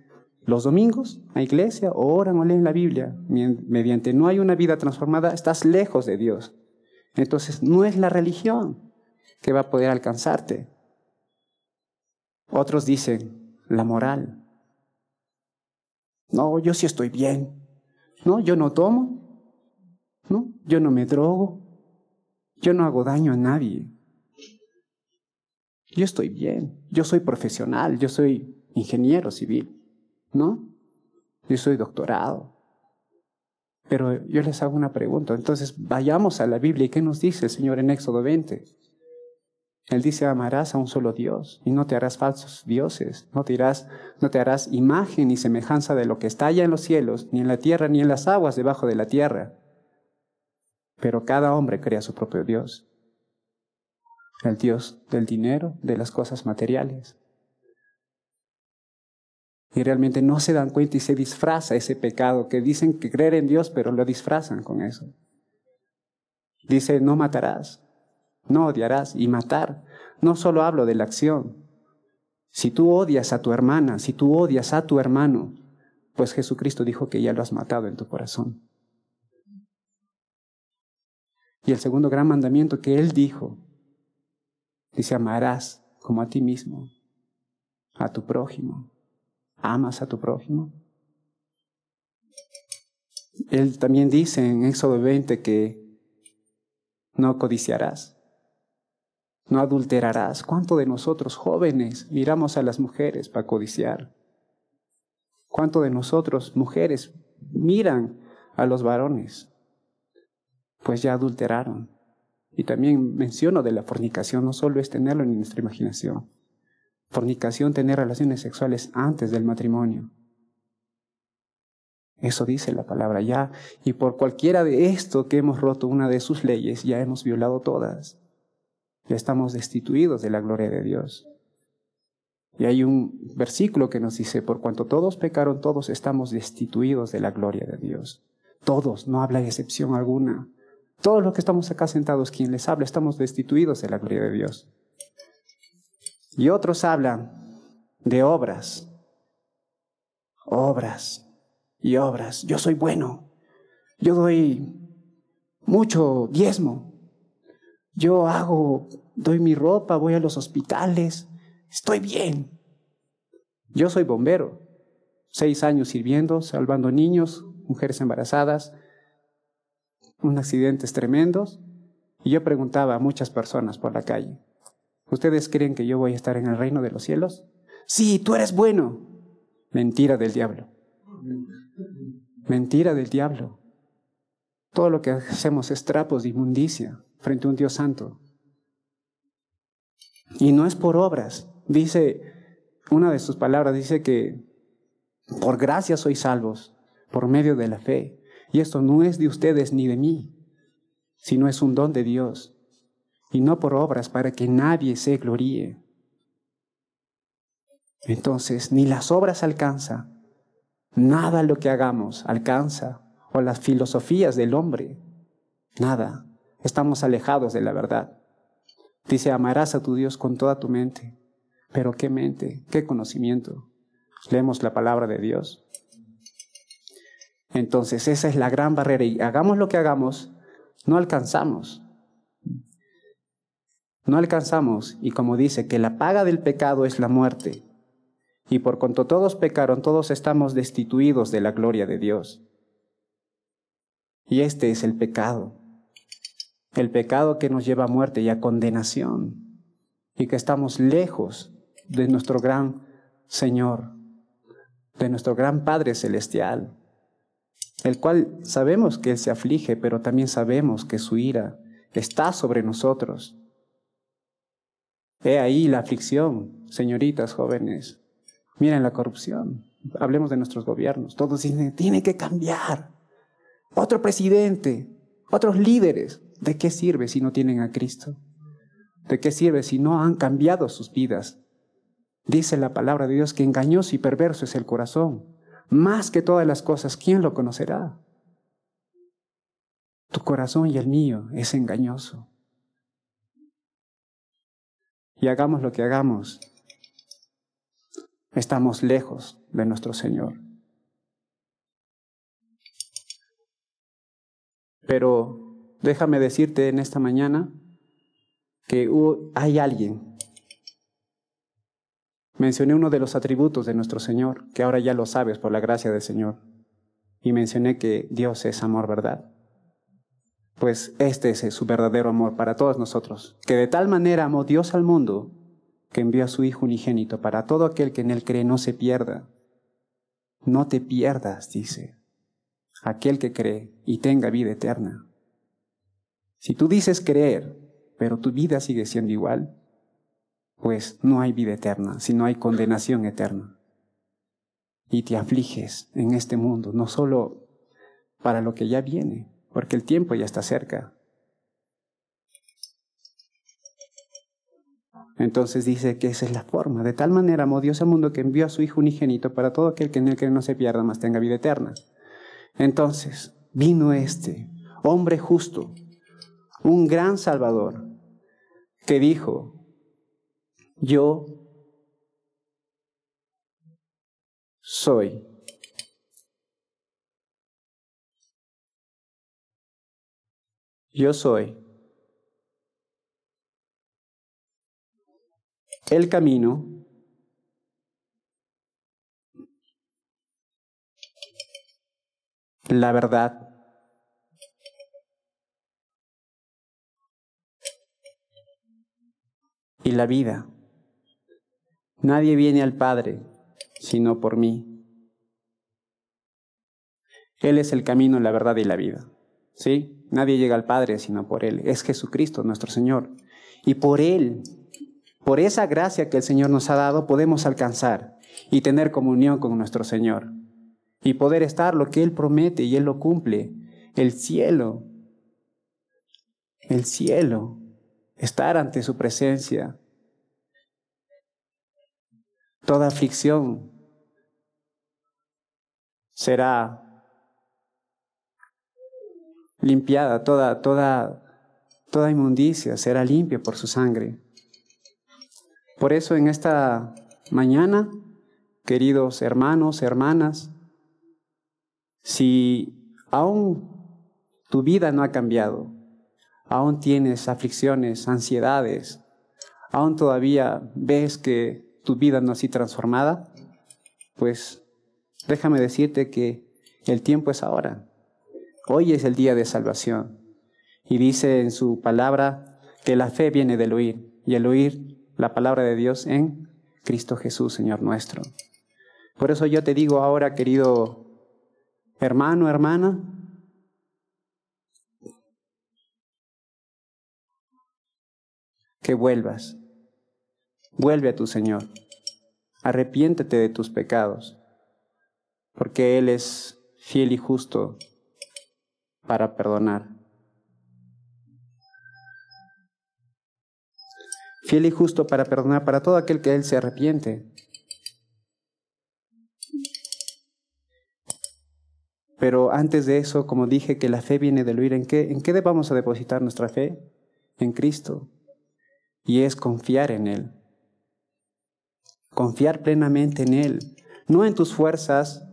los domingos a iglesia o oran o leen la Biblia, mediante no hay una vida transformada, estás lejos de Dios. Entonces no es la religión que va a poder alcanzarte. Otros dicen, la moral. No, yo sí estoy bien. No, yo no tomo. No, yo no me drogo. Yo no hago daño a nadie. Yo estoy bien. Yo soy profesional. Yo soy ingeniero civil. ¿No? Yo soy doctorado. Pero yo les hago una pregunta. Entonces, vayamos a la Biblia. ¿Y qué nos dice el Señor en Éxodo 20? Él dice, amarás a un solo Dios y no te harás falsos dioses, no te, no te harás imagen ni semejanza de lo que está allá en los cielos, ni en la tierra, ni en las aguas debajo de la tierra. Pero cada hombre crea su propio Dios, el Dios del dinero, de las cosas materiales y realmente no se dan cuenta y se disfraza ese pecado que dicen que creer en Dios, pero lo disfrazan con eso. Dice, no matarás. no odiarás y matar. No solo hablo de la acción. Si tú odias a tu hermana, si tú odias a tu hermano, pues Jesucristo dijo que ya lo has matado en tu corazón. Y el segundo gran mandamiento que Él dijo, dice, amarás como a ti mismo, a tu prójimo. ¿Amas a tu prójimo? Él también dice en Éxodo 20 que no codiciarás, no adulterarás. ¿Cuánto de nosotros jóvenes miramos a las mujeres para codiciar? ¿Cuánto de nosotros mujeres miran a los varones? Pues ya adulteraron. Y también menciono de la fornicación, no solo es tenerlo en nuestra imaginación. Fornicación, tener relaciones sexuales antes del matrimonio. Eso dice la palabra ya. Y por cualquiera de esto que hemos roto una de sus leyes, ya hemos violado todas. Ya estamos destituidos de la gloria de Dios. Y hay un versículo que nos dice, por cuanto todos pecaron, todos estamos destituidos de la gloria de Dios. Todos, no habla de excepción alguna. Todos los que estamos acá sentados, quien les habla, estamos destituidos de la gloria de Dios. Y otros hablan de obras. Obras y obras. Yo soy bueno. Yo doy mucho diezmo. Yo hago, doy mi ropa, voy a los hospitales. Estoy bien. Yo soy bombero. Seis años sirviendo, salvando niños, mujeres embarazadas, unos accidentes tremendos. Y yo preguntaba a muchas personas por la calle, ¿ustedes creen que yo voy a estar en el reino de los cielos? Sí, tú eres bueno. Mentira del diablo. Mentira del diablo. Todo lo que hacemos es trapos de inmundicia frente a un Dios santo. Y no es por obras. Dice, una de sus palabras dice que por gracia sois salvos, por medio de la fe. Y esto no es de ustedes ni de mí, sino es un don de Dios. Y no por obras para que nadie se gloríe. Entonces, ni las obras alcanza, Nada lo que hagamos alcanza, o las filosofías del hombre. Nada. Estamos alejados de la verdad. Dice, amarás a tu Dios con toda tu mente. Pero ¿qué mente? ¿Qué conocimiento? Leemos la palabra de Dios. Entonces esa es la gran barrera y hagamos lo que hagamos, no alcanzamos. No alcanzamos y como dice que la paga del pecado es la muerte, y por cuanto todos pecaron, todos estamos destituidos de la gloria de Dios. Y este es el pecado. El pecado que nos lleva a muerte y a condenación. Y que estamos lejos de nuestro gran Señor, de nuestro gran Padre Celestial, el cual sabemos que Él se aflige, pero también sabemos que su ira está sobre nosotros. He ahí la aflicción, señoritas jóvenes, Miren la corrupción. Hablemos de nuestros gobiernos. Todos dicen, tiene que cambiar. Otro presidente, otros líderes. ¿De qué sirve si no tienen a Cristo? ¿De qué sirve si no han cambiado sus vidas? Dice la palabra de Dios que engañoso y perverso es el corazón. Más que todas las cosas, ¿quién lo conocerá? Tu corazón y el mío es engañoso. Y hagamos lo que hagamos, estamos lejos de nuestro Señor. Pero déjame decirte en esta mañana que hay alguien. Mencioné uno de los atributos de nuestro Señor, que ahora ya lo sabes por la gracia del Señor. Y mencioné que Dios es amor, ¿verdad? Pues este es su verdadero amor para todos nosotros, que de tal manera amó Dios al mundo que envió a su Hijo unigénito para todo aquel que en él cree no se pierda. No te pierdas, dice, aquel que cree y tenga vida eterna. Si tú dices creer, pero tu vida sigue siendo igual, pues no hay vida eterna, sino hay condenación eterna. Y te afliges en este mundo, no solo para lo que ya viene, porque el tiempo ya está cerca, Entonces dice que esa es la forma. De tal manera amó Dios al mundo que envió a su Hijo unigénito para todo aquel que en él cree no se pierda, mas tenga vida eterna. Entonces vino este, hombre justo, un gran Salvador, que dijo, yo soy. Yo soy el camino, la verdad y la vida. Nadie viene al Padre sino por mí. Él es el camino, la verdad y la vida. ¿Sí? Nadie llega al Padre sino por Él. Es Jesucristo nuestro Señor. Y por Él, por esa gracia que el Señor nos ha dado, podemos alcanzar y tener comunión con nuestro Señor. Y poder estar lo que Él promete y Él lo cumple. El cielo. El cielo. Estar ante su presencia. Toda aflicción será limpiada, toda, toda, toda inmundicia será limpia por su sangre. Por eso en esta mañana, queridos hermanos, hermanas, si aún tu vida no ha cambiado, aún tienes aflicciones, ansiedades, aún todavía ves que tu vida no así transformada, pues déjame decirte que el tiempo es ahora. Hoy es el día de salvación. Y dice en su palabra que la fe viene del oír y el oír la palabra de Dios en Cristo Jesús, Señor nuestro. Por eso yo te digo ahora, querido hermano, hermana, que vuelvas. Vuelve a tu Señor. Arrepiéntete de tus pecados, porque Él es fiel y justo para perdonar. Fiel y justo para perdonar para todo aquel que Él se arrepiente. Pero antes de eso, como dije, que la fe viene del oír, ¿en qué, ¿en qué debamos depositar nuestra fe? En Cristo. Y es confiar en Él. Confiar plenamente en Él. No en tus fuerzas,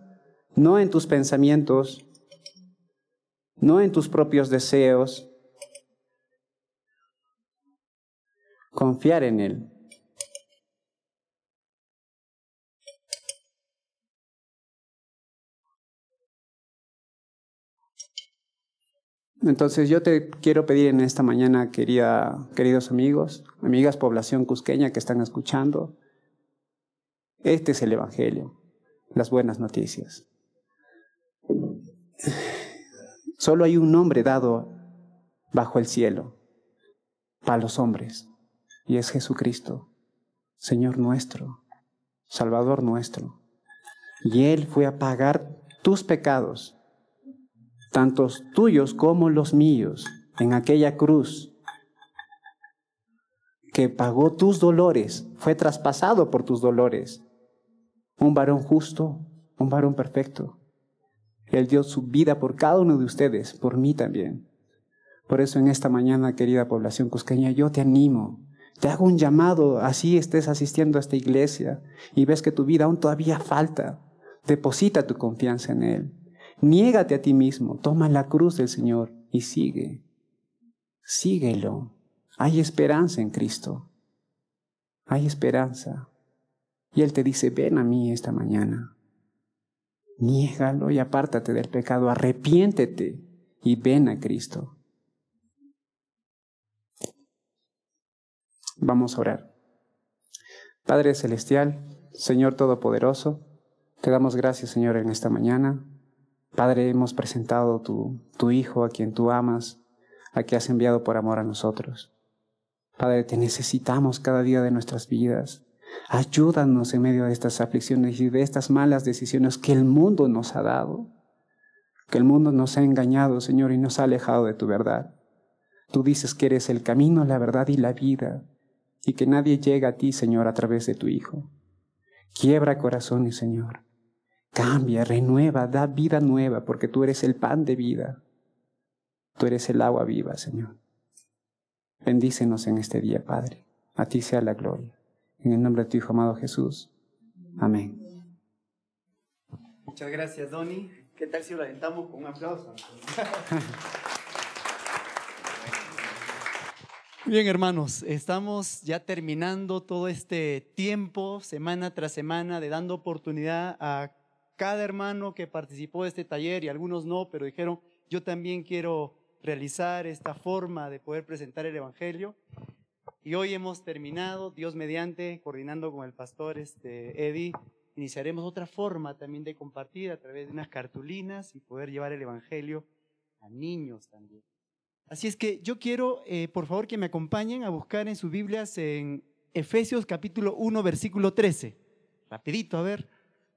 no en tus pensamientos, no en tus propios deseos. Confiar en Él. Entonces yo te quiero pedir en esta mañana, querida, queridos amigos, amigas, población cusqueña que están escuchando, este es el Evangelio, las buenas noticias. Solo hay un nombre dado bajo el cielo para los hombres, y es Jesucristo, Señor nuestro, Salvador nuestro. Y Él fue a pagar tus pecados, tantos tuyos como los míos, en aquella cruz, que pagó tus dolores, fue traspasado por tus dolores. Un varón justo, un varón perfecto, él dio su vida por cada uno de ustedes, por mí también. Por eso en esta mañana, querida población cusqueña, yo te animo, te hago un llamado, así estés asistiendo a esta iglesia y ves que tu vida aún todavía falta. Deposita tu confianza en Él. Niégate a ti mismo, toma la cruz del Señor y sigue. Síguelo. Hay esperanza en Cristo. Hay esperanza. Y Él te dice, ven a mí esta mañana. Niégalo y apártate del pecado, arrepiéntete y ven a Cristo. Vamos a orar. Padre Celestial, Señor Todopoderoso, te damos gracias, Señor, en esta mañana. Padre, hemos presentado tu, tu Hijo, a quien tú amas, a quien has enviado por amor a nosotros. Padre, te necesitamos cada día de nuestras vidas. Ayúdanos en medio de estas aflicciones y de estas malas decisiones que el mundo nos ha dado, que el mundo nos ha engañado, Señor, y nos ha alejado de tu verdad. Tú dices que eres el camino, la verdad y la vida, y que nadie llega a ti, Señor, a través de tu Hijo. Quiebra corazones, Señor. Cambia, renueva, da vida nueva, porque tú eres el pan de vida. Tú eres el agua viva, Señor. Bendícenos en este día, Padre. A ti sea la gloria. En el nombre de tu Hijo amado Jesús. Amén. Muchas gracias, Donny. ¿Qué tal si lo alentamos con un aplauso? Bien, hermanos, estamos ya terminando todo este tiempo, semana tras semana, de dando oportunidad a cada hermano que participó de este taller y algunos no, pero dijeron, yo también quiero realizar esta forma de poder presentar el Evangelio. Y hoy hemos terminado, Dios mediante, coordinando con el pastor este, Eddie, iniciaremos otra forma también de compartir a través de unas cartulinas y poder llevar el Evangelio a niños también. Así es que yo quiero, eh, por favor, que me acompañen a buscar en sus Biblias en Efesios capítulo 1, versículo 13. Rapidito, a ver.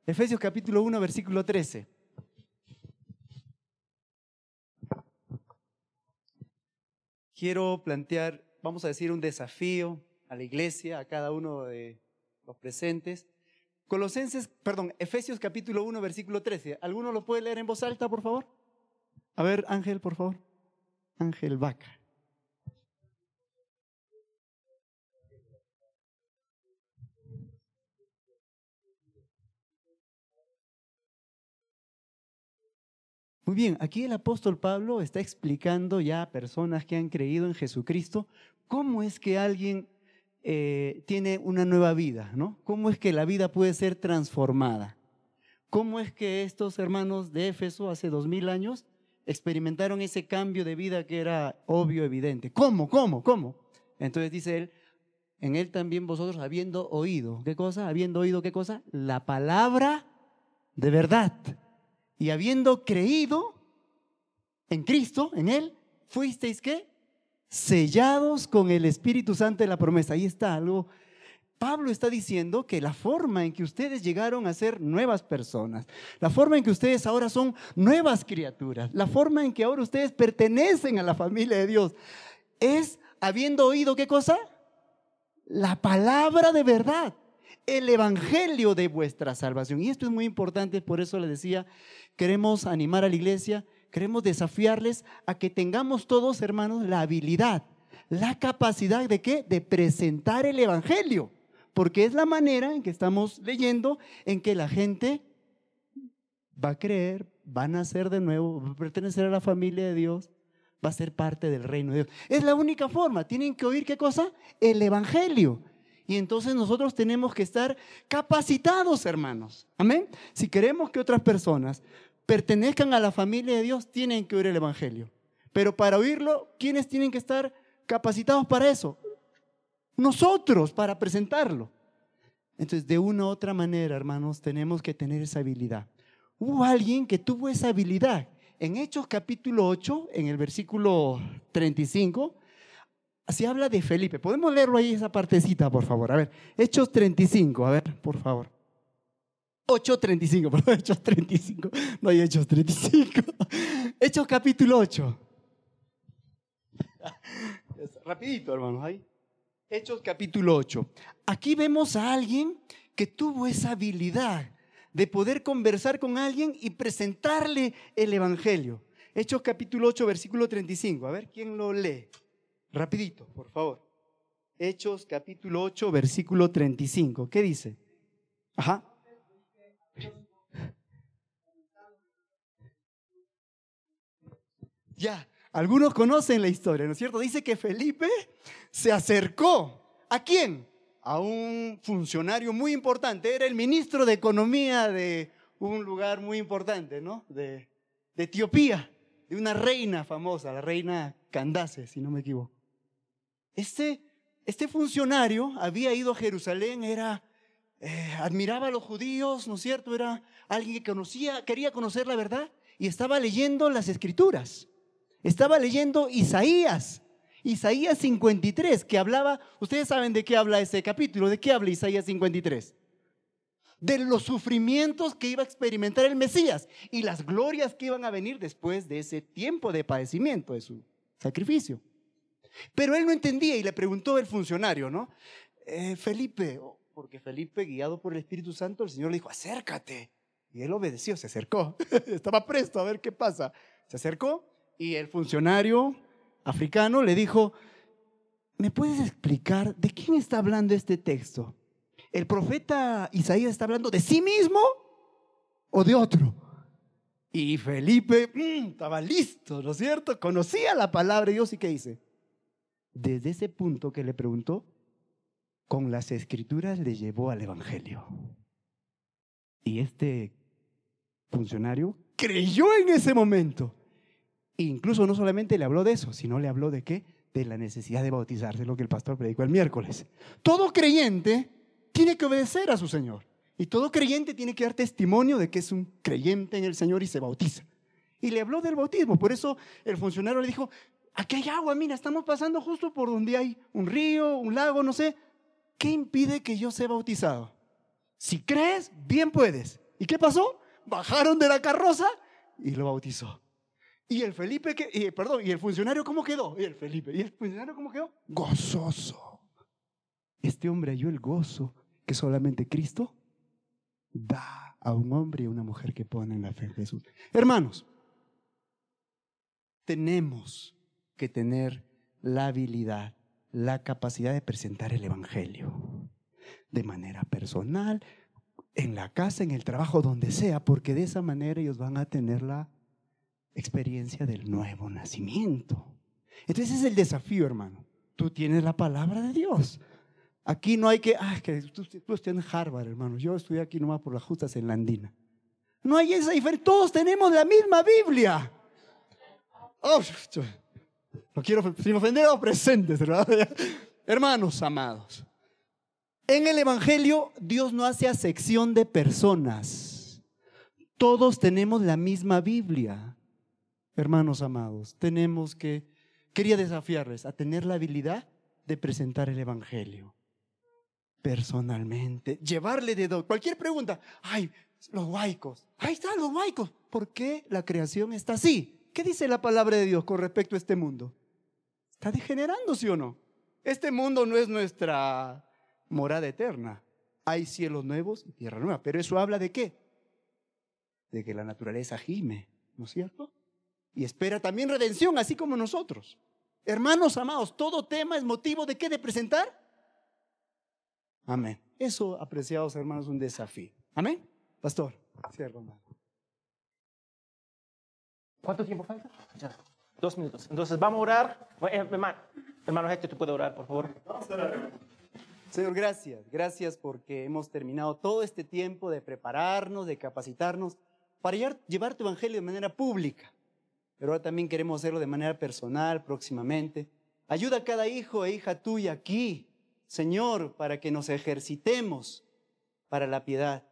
Efesios capítulo 1, versículo 13. Quiero plantear, vamos a decir, un desafío a la iglesia, a cada uno de los presentes. Colosenses, perdón, Efesios capítulo 1, versículo 13. ¿Alguno lo puede leer en voz alta, por favor? A ver, Ángel, por favor. Ángel Vaca. Muy bien, aquí el apóstol Pablo está explicando ya a personas que han creído en Jesucristo cómo es que alguien eh, tiene una nueva vida, ¿no? ¿Cómo es que la vida puede ser transformada? ¿Cómo es que estos hermanos de Éfeso hace dos mil años experimentaron ese cambio de vida que era obvio, evidente? ¿Cómo? ¿Cómo? ¿Cómo? Entonces dice él, en él también vosotros habiendo oído, ¿qué cosa? Habiendo oído, ¿qué cosa? La palabra de verdad y habiendo creído en Cristo, en Él, fuisteis qué? Sellados con el Espíritu Santo de la promesa. Ahí está algo. Pablo está diciendo que la forma en que ustedes llegaron a ser nuevas personas, la forma en que ustedes ahora son nuevas criaturas, la forma en que ahora ustedes pertenecen a la familia de Dios, es habiendo oído qué cosa? La palabra de verdad el evangelio de vuestra salvación. Y esto es muy importante, por eso le decía, queremos animar a la iglesia, queremos desafiarles a que tengamos todos, hermanos, la habilidad, la capacidad de qué? De presentar el evangelio, porque es la manera en que estamos leyendo en que la gente va a creer, va a nacer de nuevo, va a pertenecer a la familia de Dios, va a ser parte del reino de Dios. Es la única forma. Tienen que oír qué cosa? El Evangelio. Y entonces nosotros tenemos que estar capacitados, hermanos. Amén. Si queremos que otras personas pertenezcan a la familia de Dios, tienen que oír el Evangelio. Pero para oírlo, ¿quiénes tienen que estar capacitados para eso? Nosotros, para presentarlo. Entonces, de una u otra manera, hermanos, tenemos que tener esa habilidad. Hubo alguien que tuvo esa habilidad. En Hechos capítulo 8, en el versículo 35, Así habla de Felipe. ¿Podemos leerlo ahí esa partecita, por favor? A ver, Hechos 35, a ver, por favor. 8.35, perdón, Hechos 35. No hay Hechos 35. Hechos capítulo 8. Rapidito, hermanos, ahí. Hechos capítulo 8. Aquí vemos a alguien que tuvo esa habilidad de poder conversar con alguien y presentarle el Evangelio. Hechos capítulo 8, versículo 35. A ver, ¿quién lo lee? Rapidito, por favor. Hechos capítulo 8, versículo 35. ¿Qué dice? Ajá. Ya, algunos conocen la historia, ¿no es cierto? Dice que Felipe se acercó. ¿A quién? A un funcionario muy importante. Era el ministro de Economía de un lugar muy importante, ¿no? De, de Etiopía, de una reina famosa, la reina Candace, si no me equivoco. Este, este funcionario había ido a Jerusalén, era, eh, admiraba a los judíos, ¿no es cierto? Era alguien que conocía, quería conocer la verdad y estaba leyendo las escrituras. Estaba leyendo Isaías, Isaías 53, que hablaba, ustedes saben de qué habla ese capítulo, de qué habla Isaías 53 de los sufrimientos que iba a experimentar el Mesías y las glorias que iban a venir después de ese tiempo de padecimiento, de su sacrificio. Pero él no entendía y le preguntó el funcionario, ¿no? Eh, Felipe, oh, porque Felipe, guiado por el Espíritu Santo, el Señor le dijo, acércate. Y él obedeció, se acercó. Estaba presto a ver qué pasa. Se acercó y el funcionario africano le dijo, ¿me puedes explicar de quién está hablando este texto? ¿El profeta Isaías está hablando de sí mismo o de otro? Y Felipe mm, estaba listo, ¿no es cierto? Conocía la palabra de Dios y ¿qué dice? Desde ese punto que le preguntó, con las escrituras le llevó al Evangelio. Y este funcionario creyó en ese momento. E incluso no solamente le habló de eso, sino le habló de qué? De la necesidad de bautizarse, lo que el pastor predicó el miércoles. Todo creyente tiene que obedecer a su Señor. Y todo creyente tiene que dar testimonio de que es un creyente en el Señor y se bautiza. Y le habló del bautismo. Por eso el funcionario le dijo, aquí hay agua, mira, estamos pasando justo por donde hay un río, un lago, no sé. ¿Qué impide que yo sea bautizado? Si crees, bien puedes. ¿Y qué pasó? Bajaron de la carroza y lo bautizó. Y el Felipe, perdón, y el funcionario, ¿cómo quedó? Y el Felipe, ¿y el funcionario cómo quedó? Gozoso. Este hombre halló el gozo que solamente Cristo da a un hombre y a una mujer que ponen la fe en Jesús. Hermanos, tenemos que tener la habilidad, la capacidad de presentar el Evangelio de manera personal, en la casa, en el trabajo, donde sea, porque de esa manera ellos van a tener la experiencia del nuevo nacimiento. Entonces es el desafío, hermano. Tú tienes la palabra de Dios. Aquí no hay que, ah, que tú, estás en Harvard, hermano. Yo estoy aquí nomás por las justas en la andina. No hay esa diferencia. Todos tenemos la misma Biblia. Oh, no quiero sin ofender a los presentes. Hermanos amados, en el Evangelio Dios no hace acepción de personas. Todos tenemos la misma Biblia. Hermanos amados, tenemos que, quería desafiarles a tener la habilidad de presentar el Evangelio personalmente, llevarle de cualquier pregunta. Ay, los huaicos, ahí están los huaicos. ¿Por qué la creación está así? ¿Qué dice la palabra de Dios con respecto a este mundo? ¿Está degenerando, sí o no? Este mundo no es nuestra morada eterna. Hay cielos nuevos y tierra nueva. Pero eso habla de qué? De que la naturaleza gime, ¿no es cierto? Y espera también redención, así como nosotros. Hermanos amados, todo tema es motivo de qué? De presentar Amén. Eso, apreciados hermanos, es un desafío. Amén. Pastor, cierro. ¿Cuánto tiempo falta? Ya. Dos minutos. Entonces vamos a orar. Eh, hermano, hermano ¿tú puedes orar, por favor? Señor, gracias. Gracias porque hemos terminado todo este tiempo de prepararnos, de capacitarnos para llevar tu evangelio de manera pública. Pero ahora también queremos hacerlo de manera personal próximamente. Ayuda a cada hijo e hija tuya aquí Señor, para que nos ejercitemos para la piedad,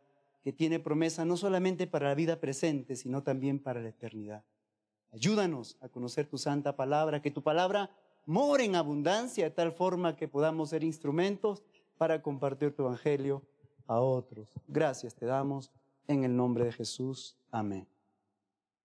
que tiene promesa no solamente para la vida presente, sino también para la eternidad. Ayúdanos a conocer tu santa palabra, que tu palabra more en abundancia de tal forma que podamos ser instrumentos para compartir tu evangelio a otros. Gracias te damos en el nombre de Jesús. Amén.